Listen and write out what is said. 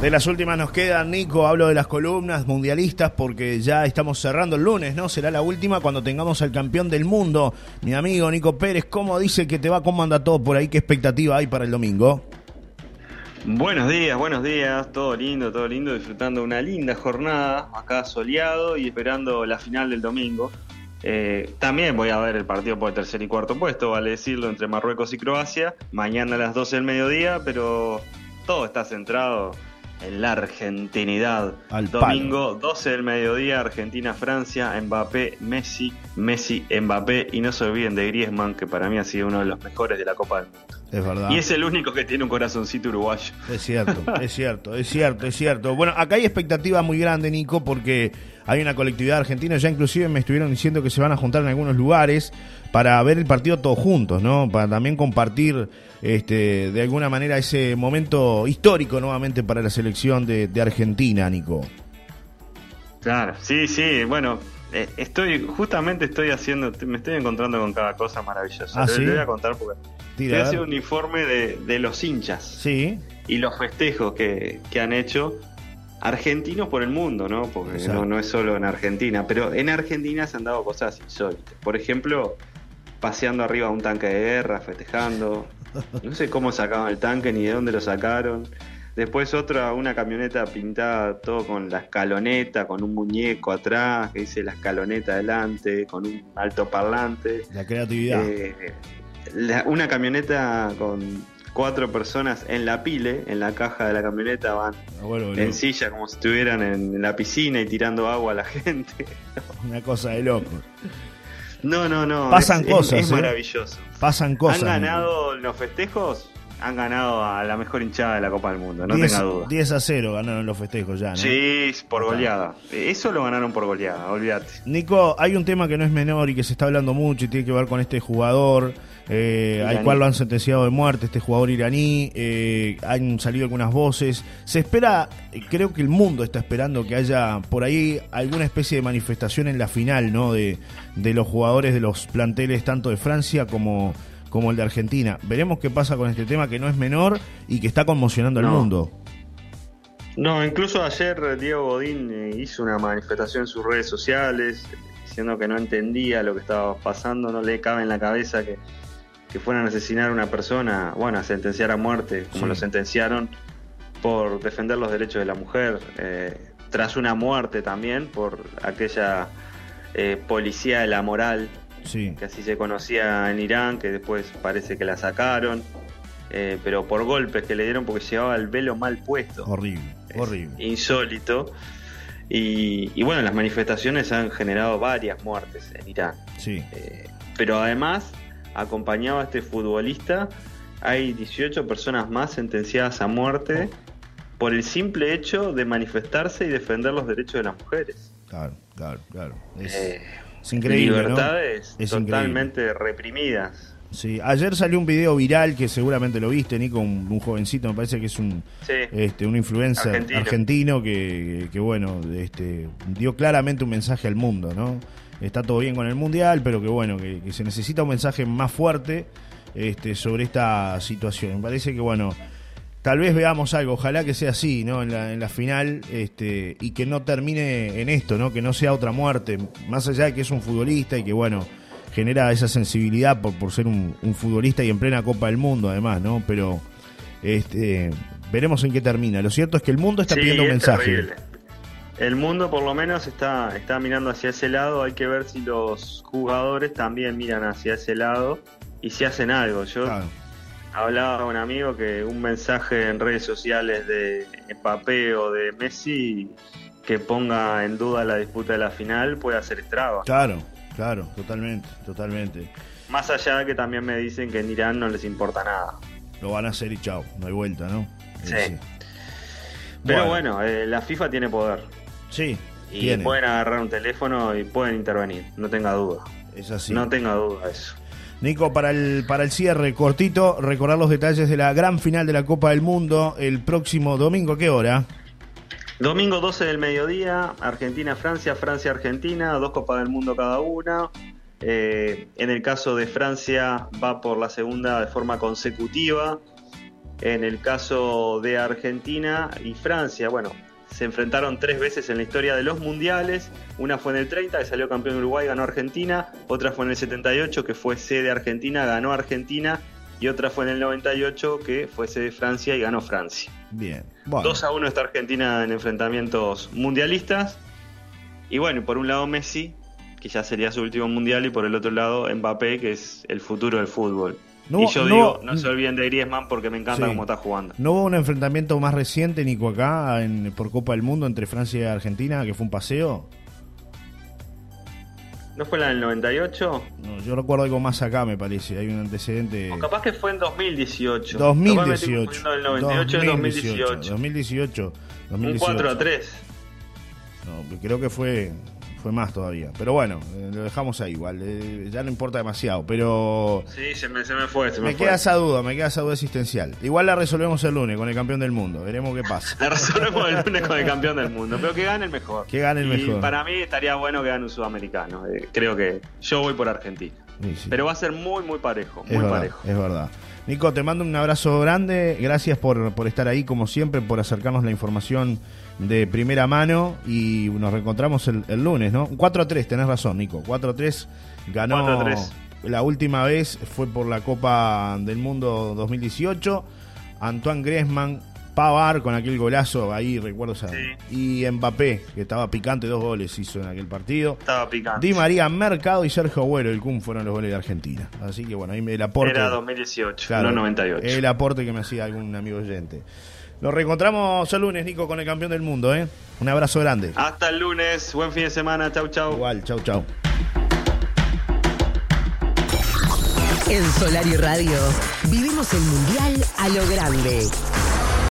De las últimas nos quedan, Nico, hablo de las columnas mundialistas porque ya estamos cerrando el lunes, ¿no? Será la última cuando tengamos al campeón del mundo, mi amigo Nico Pérez. ¿Cómo dice que te va? ¿Cómo anda todo por ahí? ¿Qué expectativa hay para el domingo? Buenos días, buenos días, todo lindo, todo lindo, disfrutando una linda jornada, acá soleado y esperando la final del domingo. Eh, también voy a ver el partido por el tercer y cuarto puesto, vale decirlo, entre Marruecos y Croacia, mañana a las 12 del mediodía, pero todo está centrado en la argentinidad. Al Domingo, 12 del mediodía, Argentina-Francia, Mbappé, Messi, Messi, Mbappé. Y no se olviden de Griezmann, que para mí ha sido uno de los mejores de la Copa del Mundo. Es verdad. Y es el único que tiene un corazoncito uruguayo. Es cierto, es cierto, es cierto, es cierto. Bueno, acá hay expectativa muy grande, Nico, porque hay una colectividad argentina, ya inclusive me estuvieron diciendo que se van a juntar en algunos lugares para ver el partido todos juntos, ¿no? Para también compartir este, de alguna manera ese momento histórico nuevamente para la selección de, de Argentina, Nico. Claro, sí, sí, bueno, estoy, justamente estoy haciendo, me estoy encontrando con cada cosa maravillosa. Ah, Le- ¿sí? le voy a contar porque Tira, estoy a un informe de, de los hinchas Sí, y los festejos que, que han hecho argentinos por el mundo, ¿no? Porque no, no es solo en Argentina, pero en Argentina se han dado cosas insólitas. Por ejemplo, paseando arriba un tanque de guerra, festejando. No sé cómo sacaban el tanque ni de dónde lo sacaron. Después otra, una camioneta pintada todo con la escaloneta, con un muñeco atrás, que dice la escaloneta adelante, con un altoparlante. la creatividad. Eh, la- una camioneta con cuatro personas en la pile, en la caja de la camioneta van Bueno, boludo, en silla como si estuvieran en la piscina y tirando agua a la gente. una cosa de loco. No, no, no. Pasan es, cosas, Es, ¿eh? maravilloso. Pasan cosas. Han ganado los festejos, han ganado a la mejor hinchada de la Copa del Mundo, no 10, tenga duda. 10 a 0 ganaron los festejos ya, ¿no? Sí, por goleada. Eso lo ganaron por goleada, olvídate. Nico, hay un tema que no es menor y que se está hablando mucho y tiene que ver con este jugador eh, al cual lo han sentenciado de muerte, este jugador iraní. eh, han salido algunas voces. Se espera, creo que el mundo está esperando que haya por ahí alguna especie de manifestación en la final, ¿no? De, de los jugadores de los planteles tanto de Francia como, como el de Argentina. Veremos qué pasa con este tema que no es menor y que está conmocionando al No. mundo. No, incluso ayer eh, Diego Godín eh, hizo una manifestación en sus redes sociales diciendo que no entendía lo que estaba pasando, no le cabe en la cabeza que, que fueran a asesinar a una persona, bueno, a sentenciar a muerte, como Sí. lo sentenciaron, por defender los derechos de la mujer, eh, tras una muerte también por aquella eh, policía de la moral Sí, que así se conocía en Irán, que después parece que la sacaron, eh, pero por golpes que le dieron porque llevaba el velo mal puesto horrible, es horrible. insólito. Y, y bueno, las manifestaciones han generado varias muertes en Irán. Sí. Eh, pero además, acompañado a este futbolista, hay 18 personas más sentenciadas a muerte por el simple hecho de manifestarse y defender los derechos de las mujeres. Claro, claro, claro. Es, Eh, es increíble. ¿no? libertades Es totalmente reprimidas. Sí, ayer salió un video viral que seguramente lo viste, Nico, un, un jovencito, me parece que es un Sí. este un influencer argentino, Argentino. que, que, bueno, este dio claramente un mensaje al mundo, ¿no? Está todo bien con el mundial, pero que bueno, que, que se necesita un mensaje más fuerte este, sobre esta situación. Me parece que bueno, tal vez veamos algo, ojalá que sea así, ¿no? En la, en la final, este, y que no termine en esto, ¿no? Que no sea otra muerte, más allá de que es un futbolista y que bueno, genera esa sensibilidad por, por ser un, un futbolista y en plena Copa del Mundo además, ¿no? Pero este veremos en qué termina. Lo cierto es que el mundo está Sí, pidiendo un es mensaje. terrible. El mundo por lo menos está, está mirando hacia ese lado, hay que ver si los jugadores también miran hacia ese lado y si hacen algo. Yo Claro, hablaba un amigo que un mensaje en redes sociales de Mbappé o de Messi que ponga en duda la disputa de la final puede hacer estragos. claro, claro, totalmente, totalmente. Más allá de que también me dicen que en Irán no les importa nada. Lo van a hacer y chao, no hay vuelta, ¿no? Sí. Eh, Pero bueno, eh, la FIFA tiene poder Sí, y tiene. pueden agarrar un teléfono y pueden intervenir, no tenga duda. es así. No tenga duda eso. Nico, para el, para el cierre cortito, recordar los detalles de la gran final de la Copa del Mundo el próximo domingo. ¿A qué hora? Domingo 12 del mediodía, Argentina-Francia, Francia-Argentina, dos Copas del Mundo cada una. Eh, en el caso de Francia va por la segunda de forma consecutiva. En el caso de Argentina y Francia, bueno, se enfrentaron tres veces en la historia de los mundiales. Una fue en el 30, que salió campeón Uruguay, ganó Argentina. Otra fue en el 78, que fue sede Argentina, ganó Argentina. Y otra fue en el 98, que fue sede Francia y ganó Francia. Bien. 2 a 1 está Argentina en enfrentamientos mundialistas. Y bueno, por un lado Messi, que ya sería su último mundial, y por el otro lado Mbappé, que es el futuro del fútbol. Y yo digo, no se olviden de Griezmann porque me encanta cómo está jugando. ¿No hubo un enfrentamiento más reciente, Nico, acá en, por Copa del Mundo entre Francia y Argentina, que fue un paseo? ¿No fue la del 98? No, yo recuerdo algo más acá, me parece. Hay un antecedente. O capaz que fue en 2018. 2018. El 98 2018. 2018. 2018. Un 4 a 3. No, creo que fue fue más todavía. Pero bueno, eh, lo dejamos ahí igual. Eh, ya no importa demasiado. Pero. Sí, se me, se me fue. Se me, me queda esa duda, me queda esa duda existencial. Igual la resolvemos el lunes con el campeón del mundo. Veremos qué pasa. la resolvemos el lunes con el campeón del mundo. Pero que gane el mejor. Que gane el y mejor. Para mí estaría bueno que gane un sudamericano. Eh, creo que yo voy por Argentina. Pero va a ser muy, muy parejo. Muy es verdad, parejo. Es verdad. Nico, te mando un abrazo grande. Gracias por, por estar ahí, como siempre, por acercarnos la información de primera mano y nos reencontramos el, lunes, ¿no? 4-3, tenés razón, Nico. 4-3 ganó. La última vez fue por la Copa del Mundo 2018. Antoine Griezmann, Pavar con aquel golazo ahí, recuerdo. Y Mbappé, que estaba picante, dos goles hizo en aquel partido. Estaba picante. Di María Mercado y Sergio Agüero, el CUM, fueron los goles de Argentina. Así que bueno, ahí me el aporte. Era 2018, no 98. El aporte que me hacía algún amigo oyente. Nos reencontramos el lunes, Nico, con el campeón del mundo, ¿eh? Un abrazo grande. Hasta el lunes, buen fin de semana, chau, chau. Igual, chau, chau. En Solar y Radio vivimos el Mundial a lo grande.